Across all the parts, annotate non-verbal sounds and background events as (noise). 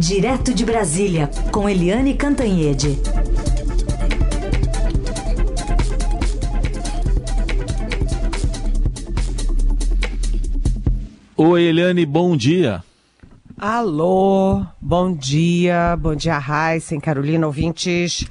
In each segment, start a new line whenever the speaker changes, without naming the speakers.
Direto de Brasília, com Eliane Cantanhede.
Oi, Eliane, bom dia.
Alô, bom dia, bom dia, Raíssa, Carolina, ouvintes.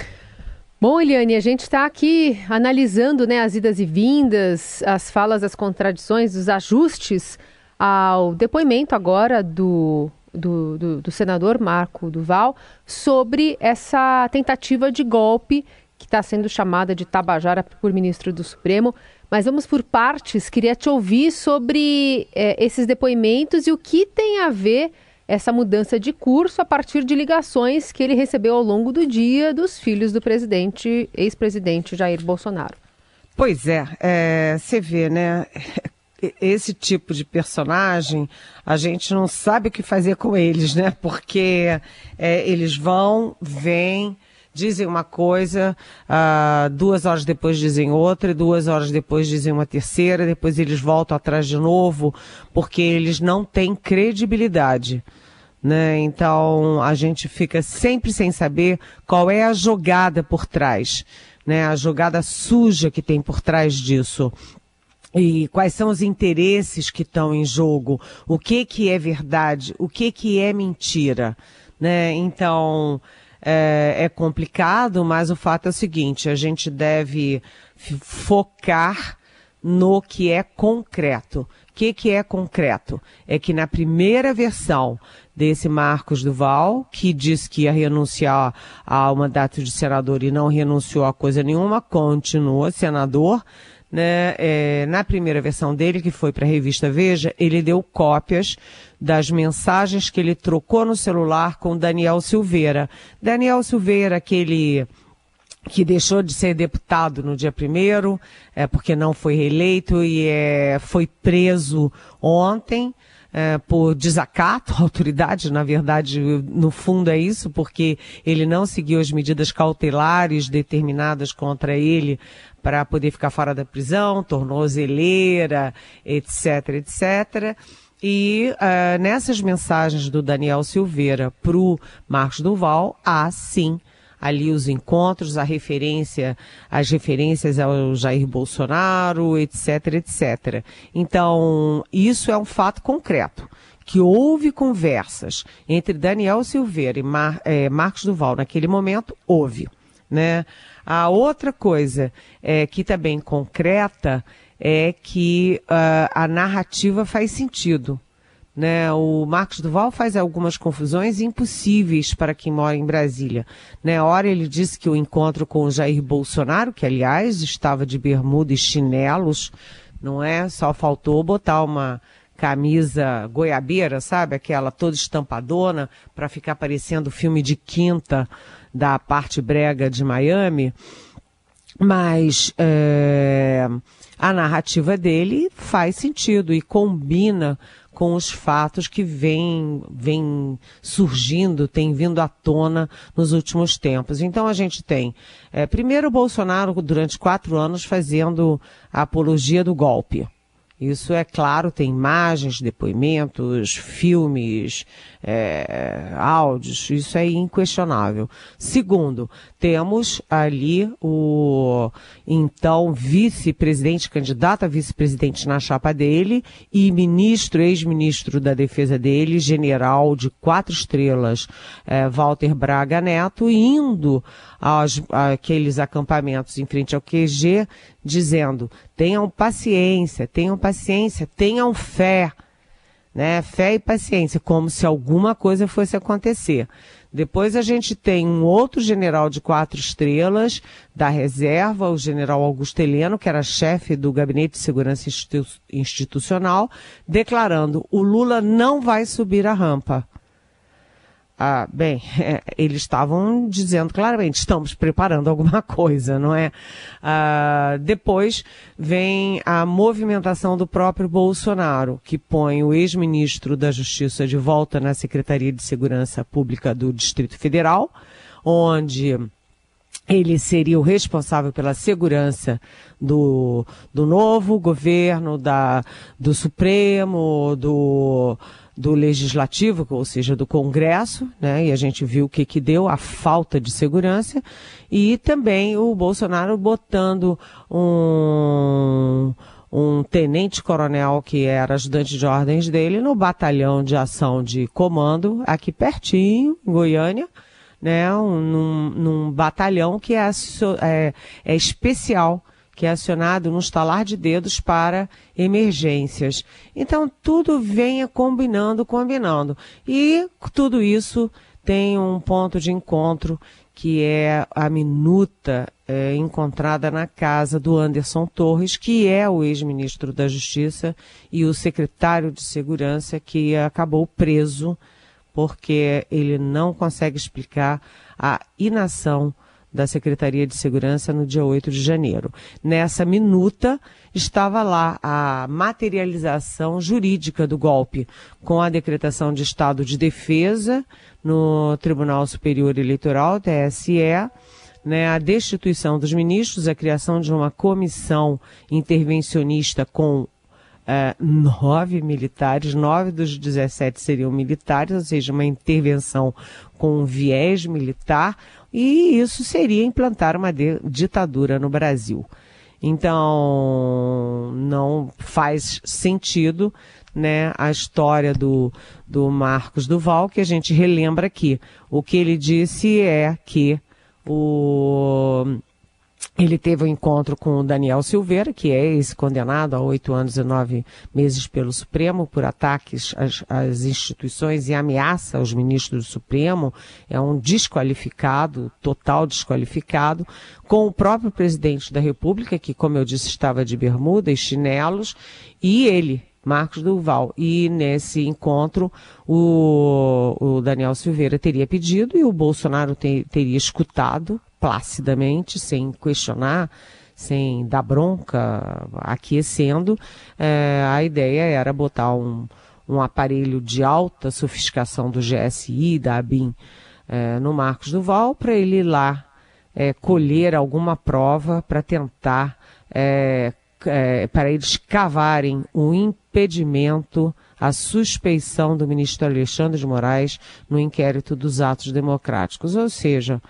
Bom, Eliane, a gente está aqui analisando né, as idas e vindas, as falas, as contradições, os ajustes ao depoimento agora do, do, do, do senador Marco Duval sobre essa tentativa de golpe que está sendo chamada de Tabajara por ministro do Supremo. Mas vamos por partes. Queria te ouvir sobre é, esses depoimentos e o que tem a ver essa mudança de curso a partir de ligações que ele recebeu ao longo do dia dos filhos do presidente, ex-presidente Jair Bolsonaro.
Pois é, é, você vê, né? Esse tipo de personagem, a gente não sabe o que fazer com eles, né? Porque é, eles vão, vêm, dizem uma coisa, uh, duas horas depois dizem outra, duas horas depois dizem uma terceira, depois eles voltam atrás de novo, porque eles não têm credibilidade. Né? Então a gente fica sempre sem saber qual é a jogada por trás, né? A jogada suja que tem por trás disso. E quais são os interesses que estão em jogo? O que que é verdade? O que que é mentira? Né? Então, é, é complicado, mas o fato é o seguinte, a gente deve focar no que é concreto. O que, que é concreto? É que na primeira versão desse Marcos Duval, que disse que ia renunciar ao mandato de senador e não renunciou a coisa nenhuma, continua senador. Né, é, na primeira versão dele, que foi para a revista Veja, ele deu cópias das mensagens que ele trocou no celular com Daniel Silveira. Daniel Silveira, aquele que deixou de ser deputado no dia primeiro, é, porque não foi reeleito e é, foi preso ontem é, por desacato à autoridade, na verdade, no fundo é isso, porque ele não seguiu as medidas cautelares determinadas contra ele para poder ficar fora da prisão, tornozeleira, etc, etc. E uh, nessas mensagens do Daniel Silveira para o Marcos Duval, há sim ali os encontros, a referência, as referências ao Jair Bolsonaro, etc, etc. Então, isso é um fato concreto que houve conversas entre Daniel Silveira e Mar, é, Marcos Duval naquele momento, houve. Né? A outra coisa é, que também concreta é que uh, a narrativa faz sentido. Né, o Marcos Duval faz algumas confusões impossíveis para quem mora em Brasília. Né, hora ele disse que o encontro com o Jair Bolsonaro, que aliás estava de bermuda e chinelos, não é? Só faltou botar uma camisa goiabeira, sabe? Aquela toda estampadona para ficar parecendo filme de quinta da parte brega de Miami. Mas é, a narrativa dele faz sentido e combina com os fatos que vêm vem surgindo, têm vindo à tona nos últimos tempos. Então a gente tem, é, primeiro, Bolsonaro durante quatro anos fazendo a apologia do golpe. Isso é claro, tem imagens, depoimentos, filmes, é, áudios, isso é inquestionável. Segundo, temos ali o então vice-presidente, candidato a vice-presidente na chapa dele e ministro, ex-ministro da defesa dele, general de quatro estrelas, é, Walter Braga Neto, indo aos, àqueles acampamentos em frente ao QG, dizendo, tenham paciência, tenham paciência, tenham fé, né? Fé e paciência, como se alguma coisa fosse acontecer. Depois a gente tem um outro general de quatro estrelas da reserva, o general Augusto Heleno, que era chefe do Gabinete de Segurança Institu Institucional, declarando: o Lula não vai subir a rampa. Ah, bem, é, (laughs) eles estavam dizendo claramente, estamos preparando alguma (laughs) coisa, não é? Ah, depois vem a movimentação do próprio Bolsonaro, que põe o ex-ministro da Justiça de volta na Secretaria de Segurança Pública do Distrito Federal, onde ele seria o responsável pela segurança do, do novo governo, da, do Supremo, do, do Legislativo, ou seja, do Congresso, né? E a gente viu o que, que deu, a falta de segurança, e também o Bolsonaro botando um, um tenente-coronel que era ajudante de ordens dele no batalhão de ação de comando, aqui pertinho, em Goiânia, né, um, num, num batalhão que é, é, é especial, que é acionado no estalar de dedos para emergências. Então, tudo venha combinando, combinando. E tudo isso tem um ponto de encontro que é a minuta é, encontrada na casa do Anderson Torres, que é o ex-ministro da Justiça e o secretário de Segurança que acabou preso porque ele não consegue explicar a inação da Secretaria de Segurança no dia 8 de janeiro. Nessa minuta estava lá a materialização jurídica do golpe, com a decretação de estado de defesa no Tribunal Superior Eleitoral, TSE, né, a destituição dos ministros, a criação de uma comissão intervencionista com uh, nove militares, nove dos 17 seriam militares, ou seja, uma intervenção com um viés militar, e isso seria implantar uma ditadura no Brasil. Então, não faz sentido né, a história do, do Marcos Duval, que a gente relembra aqui. O que ele disse é que o ele teve um encontro com o Daniel Silveira, que é esse condenado a oito anos e nove meses pelo Supremo por ataques às, às, instituições e ameaça aos ministros do Supremo. É um desqualificado, total desqualificado, com o próprio presidente da República, que, como eu disse, estava de bermuda e chinelos, e ele, Marcos Duval. E nesse encontro, o, o Daniel Silveira teria pedido e o Bolsonaro te, teria escutado placidamente, sem questionar, sem dar bronca, aquecendo, é, a ideia era botar um, um aparelho de alta sofisticação do GSI, da ABIN, é, no Marcos Duval, para ele ir lá é, colher alguma prova para tentar, é, é, para eles cavarem o impedimento, a suspeição do ministro Alexandre de Moraes no inquérito dos atos democráticos. Ou seja,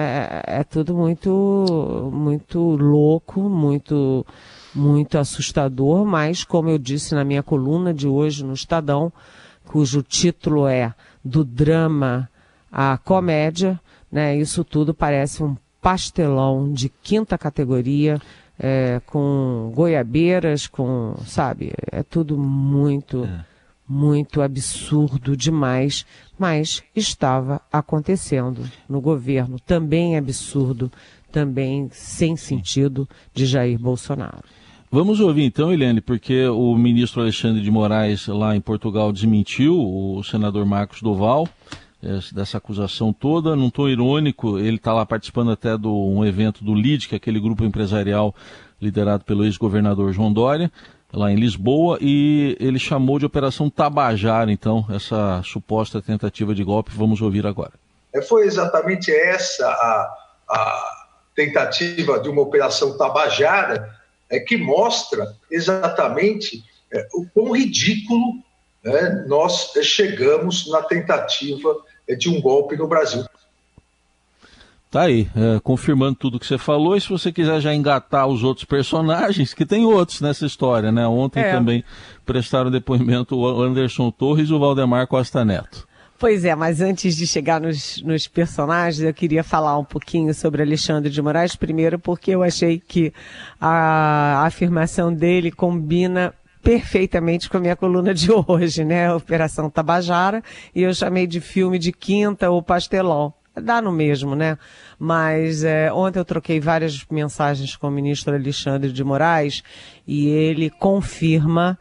é, é tudo muito, muito louco, muito, muito assustador, mas como eu disse na minha coluna de hoje no Estadão, cujo título é Do Drama à Comédia, né? Isso tudo parece um pastelão de quinta categoria, é, com goiabeiras, com, sabe, é tudo muito. É muito absurdo demais, mas estava acontecendo no governo, também absurdo, também sem sentido de Jair Bolsonaro.
Vamos ouvir então, Helene, porque o ministro Alexandre de Moraes lá em Portugal desmentiu o senador Marcos Doval dessa acusação toda, num tom irônico, ele está lá participando até de um evento do LID, que é aquele grupo empresarial liderado pelo ex-governador João Dória, lá em Lisboa, e ele chamou de Operação Tabajara, então, essa suposta tentativa de golpe. Vamos ouvir agora.
É, foi exatamente essa a, a tentativa de uma Operação Tabajara é, que mostra exatamente é, o quão ridículo é, nós chegamos na tentativa é, de um golpe no Brasil.
Tá aí, é, confirmando tudo que você falou. E se você quiser já engatar os outros personagens, que tem outros nessa história, né? Ontem é. também prestaram depoimento o Anderson Torres e o Valdemar Costa Neto.
Pois é, mas antes de chegar nos, nos, personagens, eu queria falar um pouquinho sobre Alexandre de Moraes, primeiro porque eu achei que a, afirmação dele combina perfeitamente com a minha coluna de (laughs) hoje, né? Operação Tabajara, e eu chamei de filme de quinta ou pastelão dá no mesmo, né? Mas é, ontem eu troquei várias mensagens com o ministro Alexandre de Moraes e ele confirma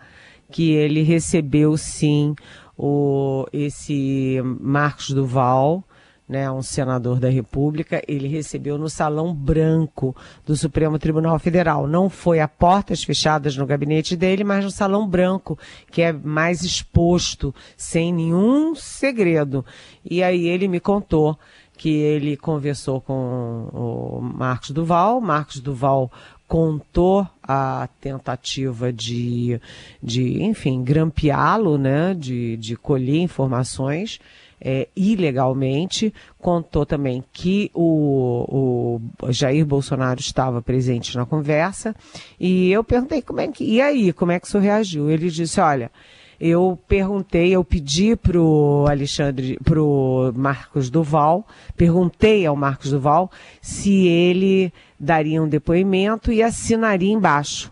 que ele recebeu sim o, esse Marcos Duval, né, um senador da República, ele recebeu no Salão Branco do Supremo Tribunal Federal. Não foi a portas fechadas no gabinete dele, mas no Salão Branco, que é mais exposto, sem nenhum segredo. E aí ele me contou que ele conversou com o Marcos Duval, Marcos Duval contou a tentativa de, de enfim, grampeá-lo, né, de, de colher informações é, ilegalmente, contou também que o, o Jair Bolsonaro estava presente na conversa, e eu perguntei como é que, e aí, como é que isso reagiu? Ele disse, olha, eu perguntei, eu pedi pro Alexandre, pro Marcos Duval, perguntei ao Marcos Duval se ele daria um depoimento e assinaria embaixo.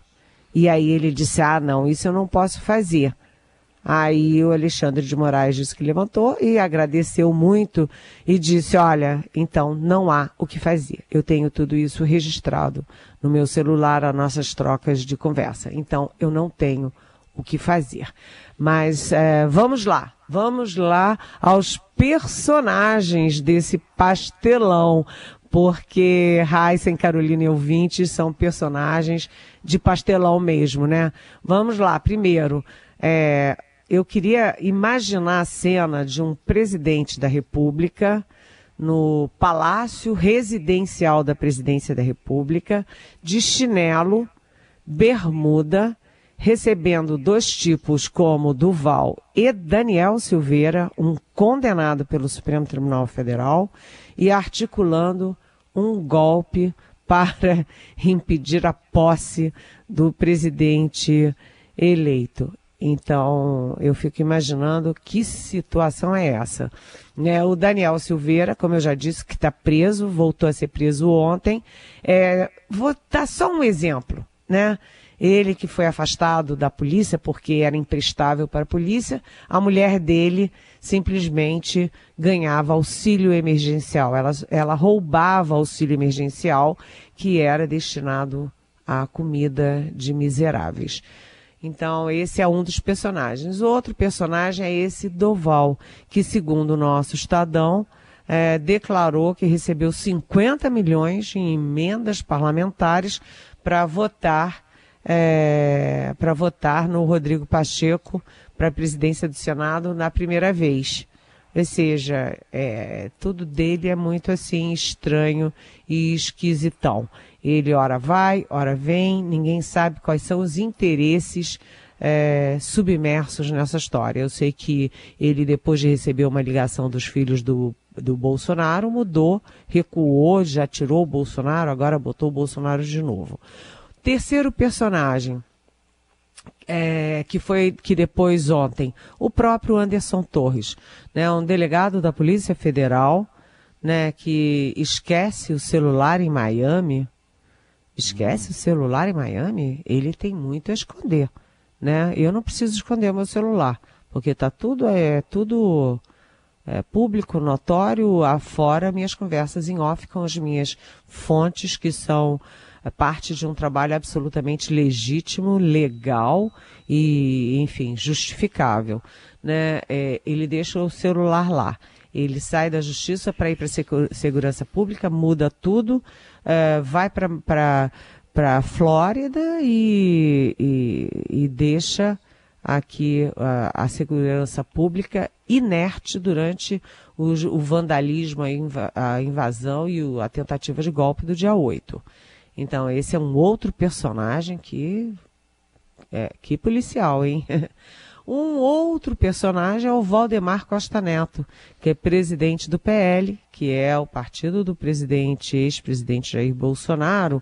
E aí ele disse: "Ah, não, isso eu não posso fazer". Aí o Alexandre de Moraes disse que levantou e agradeceu muito e disse: Olha, então não há o que fazer. Eu tenho tudo isso registrado no meu celular, as nossas trocas de conversa. Então eu não tenho o que fazer. Mas é, vamos lá, vamos lá aos personagens desse pastelão, porque Heisen, Carolina e Ouvinte são personagens de pastelão mesmo, né? Vamos lá, primeiro, é, eu queria imaginar a cena de um presidente da República no palácio residencial da presidência da República, de chinelo, bermuda, recebendo dois tipos como Duval e Daniel Silveira, um condenado pelo Supremo Tribunal Federal, e articulando um golpe (laughs) para impedir a posse do presidente eleito. Então, eu fico imaginando que situação é essa. Né? O Daniel Silveira, como eu já disse, que está preso, voltou a ser preso ontem. É, vou dar só um exemplo, né? Ele que foi afastado da polícia porque era imprestável para a polícia, a mulher dele simplesmente ganhava auxílio emergencial. Ela, ela roubava auxílio emergencial que era destinado à comida de miseráveis. Então, esse é um dos personagens. Outro personagem é esse Doval, que, segundo o nosso Estadão, é, declarou que recebeu 50 milhões em emendas parlamentares para votar é, para votar no Rodrigo Pacheco para a presidência do Senado na primeira vez. Ou seja, é, tudo dele é muito assim estranho e esquisitão. Ele ora vai, ora vem, ninguém sabe quais são os interesses é, submersos nessa história. Eu sei que ele, depois de receber uma ligação dos filhos do, do Bolsonaro, mudou, recuou, já tirou o Bolsonaro, agora botou o Bolsonaro de novo. Terceiro personagem, é, que foi que depois ontem, o próprio Anderson Torres, né, um delegado da Polícia Federal, né, que esquece o celular em Miami, esquece o celular em Miami, ele tem muito a esconder, né? Eu não preciso esconder meu celular, porque tá tudo é tudo é, público, notório, afora minhas conversas em off com as minhas fontes que são parte de um trabalho absolutamente legítimo, legal e, enfim, justificável. Né? É, ele deixa o celular lá. Ele sai da justiça para ir para a segurança pública, muda tudo, é, vai para a Flórida e, e, e deixa aqui a, segurança pública inerte durante o, o vandalismo, a, a invasão e o, a tentativa de golpe do dia 8. Então, esse é um outro personagem que. É, que policial, hein? (laughs) Um outro personagem é o Valdemar Costa Neto, que é presidente do PL, que é o partido do presidente, ex-presidente Jair Bolsonaro,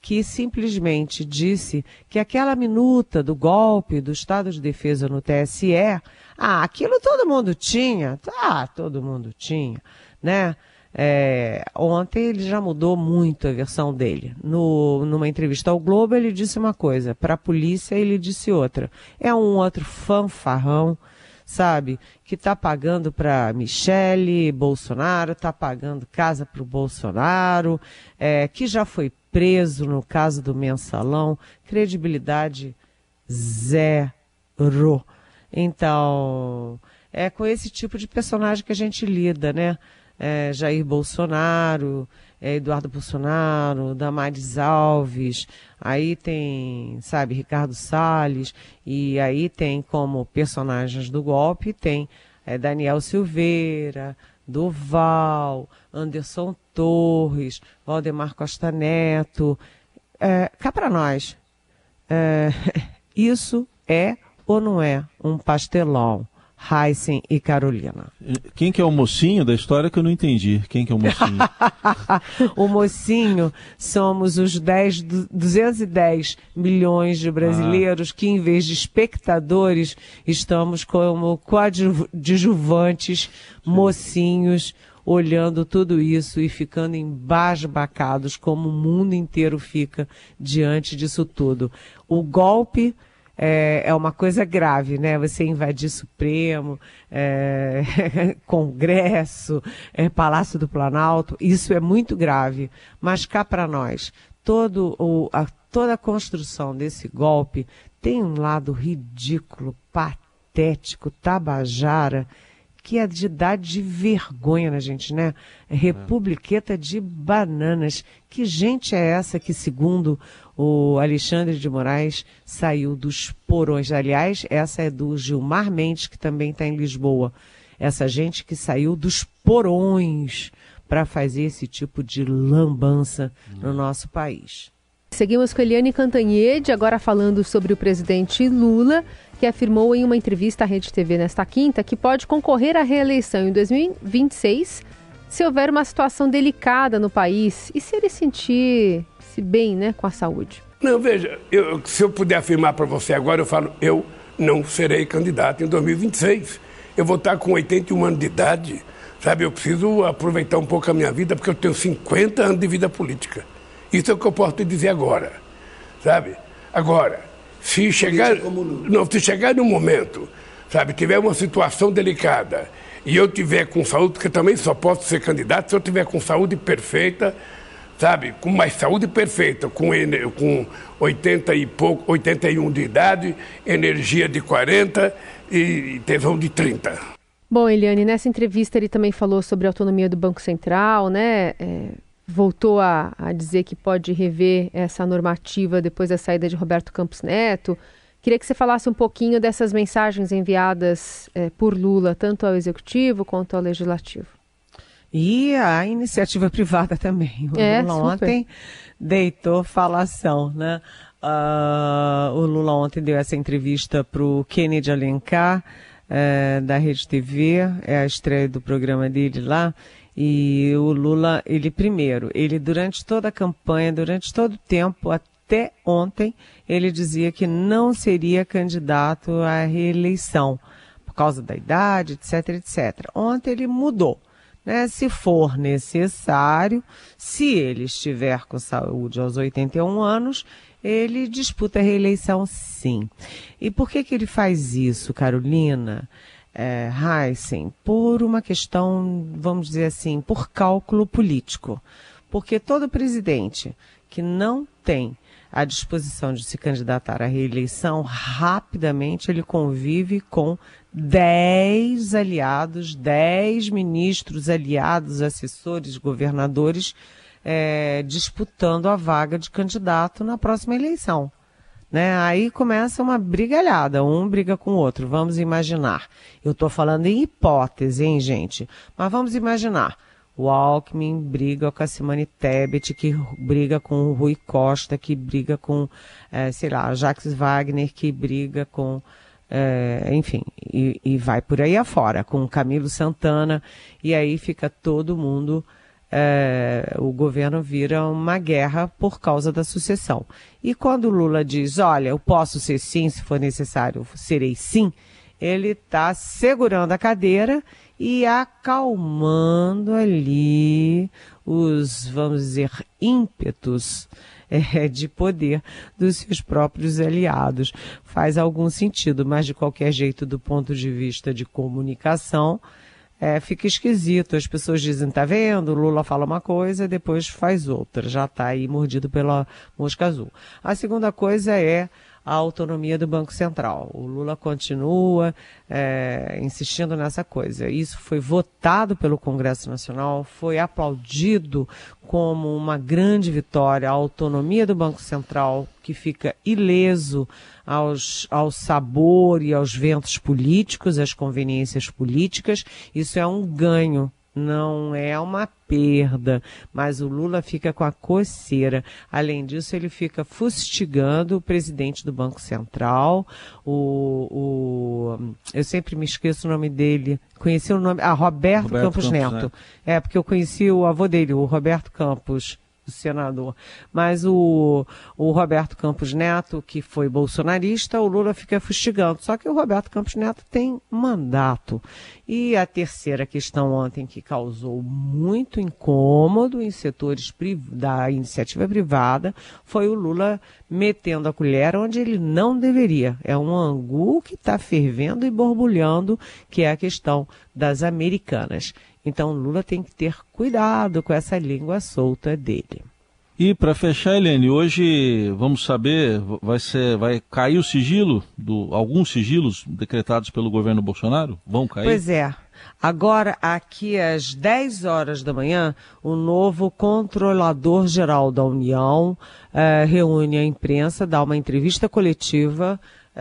que simplesmente disse que aquela minuta do golpe do Estado de Defesa no TSE, ah, aquilo todo mundo tinha, ah, todo mundo tinha, né? É, ontem ele já mudou muito a versão dele. No, numa entrevista ao Globo, ele disse uma coisa, para a polícia ele disse outra. É um outro fanfarrão, sabe, que está pagando para Michele Bolsonaro, está pagando casa para o Bolsonaro, é, que já foi preso no caso do mensalão, credibilidade zero. Então, é com esse tipo de personagem que a gente lida, né? É, Jair Bolsonaro, é, Eduardo Bolsonaro, Damares Alves, aí tem, sabe, Ricardo Salles, e aí tem como personagens do golpe, tem é, Daniel Silveira, Duval, Anderson Torres, Valdemar Costa Neto. É, cá para nós, é, (laughs) isso é ou não é um pastelão? Heisen e Carolina.
Quem que é o mocinho da história que eu não entendi? Quem que é o mocinho? (laughs)
o mocinho somos os 10, 210 milhões de brasileiros ah. que, em vez de espectadores, estamos como coadjuvantes, mocinhos, olhando tudo isso e ficando embasbacados como o mundo inteiro fica diante disso tudo. O golpe é, é uma coisa grave, né? Você invadir Supremo, é, (laughs) Congresso, é, Palácio do Planalto, isso é muito grave. Mas cá para nós, todo o, a, toda a construção desse golpe tem um lado ridículo, patético, tabajara, que é de dar de vergonha na gente, né? É republiqueta de bananas. Que gente é essa que, segundo o Alexandre de Moraes, saiu dos porões? Aliás, essa é do Gilmar Mendes, que também está em Lisboa. Essa gente que saiu dos porões para fazer esse tipo de lambança no nosso país.
Seguimos com Eliane Cantanhede, agora falando sobre o presidente Lula que afirmou em uma entrevista à Rede TV nesta quinta que pode concorrer à reeleição em 2026 se houver uma situação delicada no país e se ele sentir-se bem né, com a saúde.
Não, veja, eu, se eu puder afirmar para você agora, eu falo, eu não serei candidato em 2026. Eu vou estar com 81 anos de idade, sabe? Eu preciso aproveitar um pouco a minha vida, porque eu tenho 50 anos de vida política. Isso é o que eu posso te dizer agora, sabe? Agora, se chegar, não, se chegar num momento, sabe, tiver uma situação delicada e eu tiver com saúde, porque também só posso ser candidato se eu tiver com saúde perfeita, sabe, com mais saúde perfeita, com, com 80 e pouco, 81 de idade, energia de 40 e tesão de 30.
Bom, Eliane, nessa entrevista ele também falou sobre a autonomia do Banco Central, né? É voltou a, a, dizer que pode rever essa normativa depois da saída de Roberto Campos Neto. Queria que você falasse um pouquinho dessas mensagens enviadas é, por Lula, tanto ao Executivo quanto ao Legislativo.
E a iniciativa (laughs) privada também. O
é,
Lula ontem deitou falação, né? Uh, o Lula ontem deu essa entrevista para o Kennedy Alencar, uh, da Rede TV, é a estreia do programa dele lá, e o Lula, ele primeiro, ele durante toda a campanha, durante todo o tempo, até ontem, ele dizia que não seria candidato à reeleição, por causa da idade, etc, etc. Ontem ele mudou. Né? Se for necessário, se ele estiver com saúde aos 81 anos, ele disputa a reeleição sim. E por que que ele faz isso, Carolina? é, Heisen por uma questão, vamos dizer assim, por cálculo político. Porque todo presidente que não tem a disposição de se candidatar à reeleição, rapidamente ele convive com 10 aliados, 10 ministros aliados, assessores, governadores, é, disputando a vaga de candidato na próxima eleição. Né? Aí começa uma brigalhada, um briga com o outro. Vamos imaginar. Eu estou falando em hipótese, hein, gente? Mas vamos imaginar. O Alckmin briga com a Simone Tebet, que briga com o Rui Costa, que briga com, é, sei lá, Jacques Wagner, que briga com, é, enfim, e, e vai por aí afora, com Camilo Santana, e aí fica todo mundo é, o governo vira uma guerra por causa da sucessão. E quando Lula diz, olha, eu posso ser sim, se for necessário, serei sim, ele está segurando a cadeira e acalmando ali os, vamos dizer, ímpetos (laughs) é, de poder dos seus próprios aliados. Faz algum sentido, mas de qualquer jeito, do ponto de vista de comunicação, é, fica esquisito. As pessoas dizem, tá vendo? Lula fala uma coisa, depois faz outra. Já está aí mordido pela mosca azul. A segunda coisa é a autonomia do Banco Central. O Lula continua é, insistindo nessa coisa. Isso foi votado pelo Congresso Nacional, foi aplaudido como uma grande vitória a autonomia do Banco Central, que fica ileso aos, ao sabor e aos ventos políticos, às conveniências políticas. Isso é um ganho não é uma perda, mas o Lula fica com a coceira. Além disso, ele fica fustigando o presidente do Banco Central, o, o eu sempre me esqueço o nome dele. Conheci o nome, ah, Roberto, Roberto Campos, Campos Neto. Neto. É, porque eu conheci o avô dele, o Roberto Campos senador. Mas o, o Roberto Campos Neto, que foi bolsonarista, o Lula fica fustigando. Só que o Roberto Campos Neto tem mandato. E a terceira questão ontem que causou muito incômodo em setores da iniciativa privada foi o Lula metendo a colher onde ele não deveria. É um angu que está fervendo e borbulhando, que é a questão das americanas. Então Lula tem que ter cuidado com essa língua solta dele.
E para fechar, Helene, hoje vamos saber, vai ser, vai cair o sigilo do alguns sigilos decretados pelo governo Bolsonaro? Vão cair?
Pois é. Agora, aqui às 10 horas da manhã, o novo controlador geral da União eh, reúne a imprensa, dá uma entrevista coletiva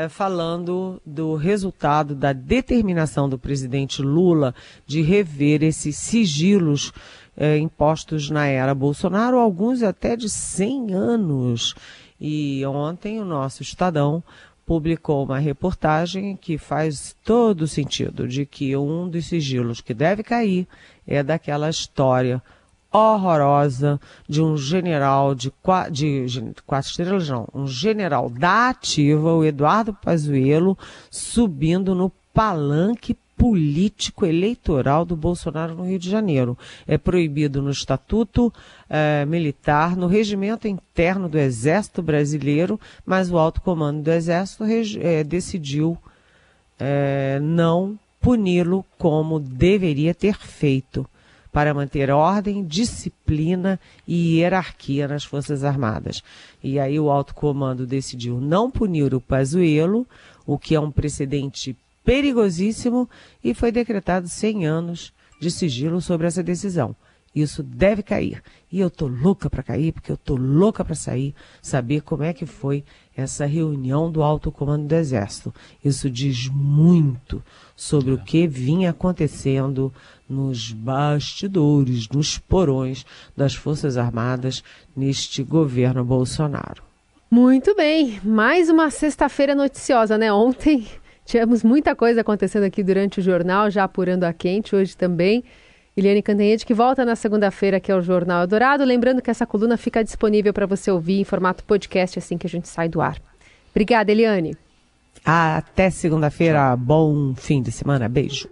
falando do resultado da determinação do presidente Lula de rever esses sigilos é, impostos na era Bolsonaro, alguns até de 100 anos. E ontem o nosso Estadão publicou uma reportagem que faz todo sentido de que um dos sigilos que deve cair é daquela história horrorosa de um general de, de, de quatro estrelas, não, um general da ativa, o Eduardo Pazuello, subindo no palanque político eleitoral do Bolsonaro no Rio de Janeiro. É proibido no Estatuto eh, Militar, no regimento interno do Exército Brasileiro, mas o alto comando do Exército eh, decidiu eh, não puni-lo como deveria ter feito para manter ordem, disciplina e hierarquia nas Forças Armadas. E aí o alto comando decidiu não punir o Pazuello, o que é um precedente perigosíssimo, e foi decretado 100 anos de sigilo sobre essa decisão. Isso deve cair. E eu tô louca para cair, porque eu tô louca para sair, saber como é que foi essa reunião do alto comando do Exército. Isso diz muito sobre o que vinha acontecendo nos bastidores, nos porões das Forças Armadas neste governo Bolsonaro.
Muito bem, mais uma sexta-feira noticiosa, né? Ontem (laughs) tivemos muita coisa acontecendo aqui durante o jornal, já apurando a quente, hoje também. Eliane Cantanhede, que volta na segunda-feira aqui ao Jornal Dourado. Lembrando que essa coluna fica disponível para você ouvir em formato podcast assim que a gente sai do ar. Obrigada, Eliane.
Até segunda-feira. Bom fim de semana. Beijo.